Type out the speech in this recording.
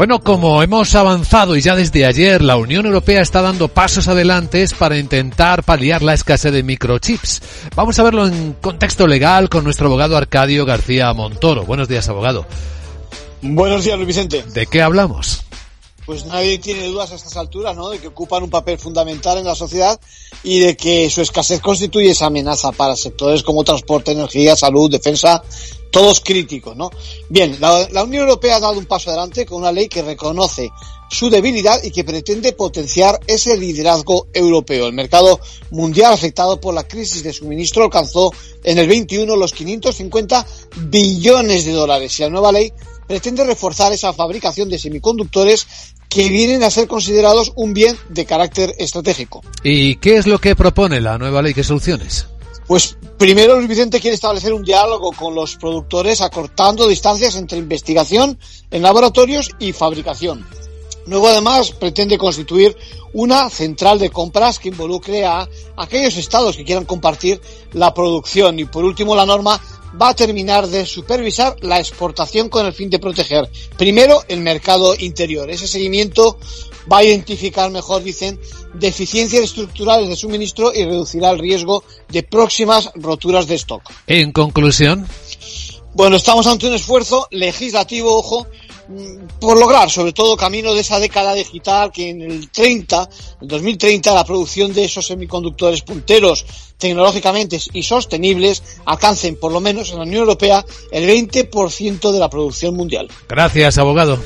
Bueno, como hemos avanzado y ya desde ayer la Unión Europea está dando pasos adelante para intentar paliar la escasez de microchips. Vamos a verlo en contexto legal con nuestro abogado Arcadio García Montoro. Buenos días, abogado. Buenos días, Luis Vicente. ¿De qué hablamos? Pues nadie tiene dudas a estas alturas, ¿no? De que ocupan un papel fundamental en la sociedad y de que su escasez constituye esa amenaza para sectores como transporte, energía, salud, defensa, todos críticos, ¿no? Bien, la, Unión Europea ha dado un paso adelante con una ley que reconoce su debilidad y que pretende potenciar ese liderazgo europeo. El mercado mundial afectado por la crisis de suministro alcanzó en el 21 los 550 billones de dólares y la nueva ley pretende reforzar esa fabricación de semiconductores que vienen a ser considerados un bien de carácter estratégico. ¿Y qué es lo que propone la nueva ley? ¿Qué soluciones? Pues primero Luis Vicente quiere establecer un diálogo con los productores acortando distancias entre investigación en laboratorios y fabricación. Luego además pretende constituir una central de compras que involucre a aquellos estados que quieran compartir la producción y por último la norma va a terminar de supervisar la exportación con el fin de proteger primero el mercado interior. Ese seguimiento va a identificar mejor, dicen, deficiencias estructurales de suministro y reducirá el riesgo de próximas roturas de stock. En conclusión. Bueno, estamos ante un esfuerzo legislativo, ojo, por lograr, sobre todo, camino de esa década digital que en el 30, el 2030, la producción de esos semiconductores punteros tecnológicamente y sostenibles alcancen, por lo menos en la Unión Europea, el 20% de la producción mundial. Gracias, abogado.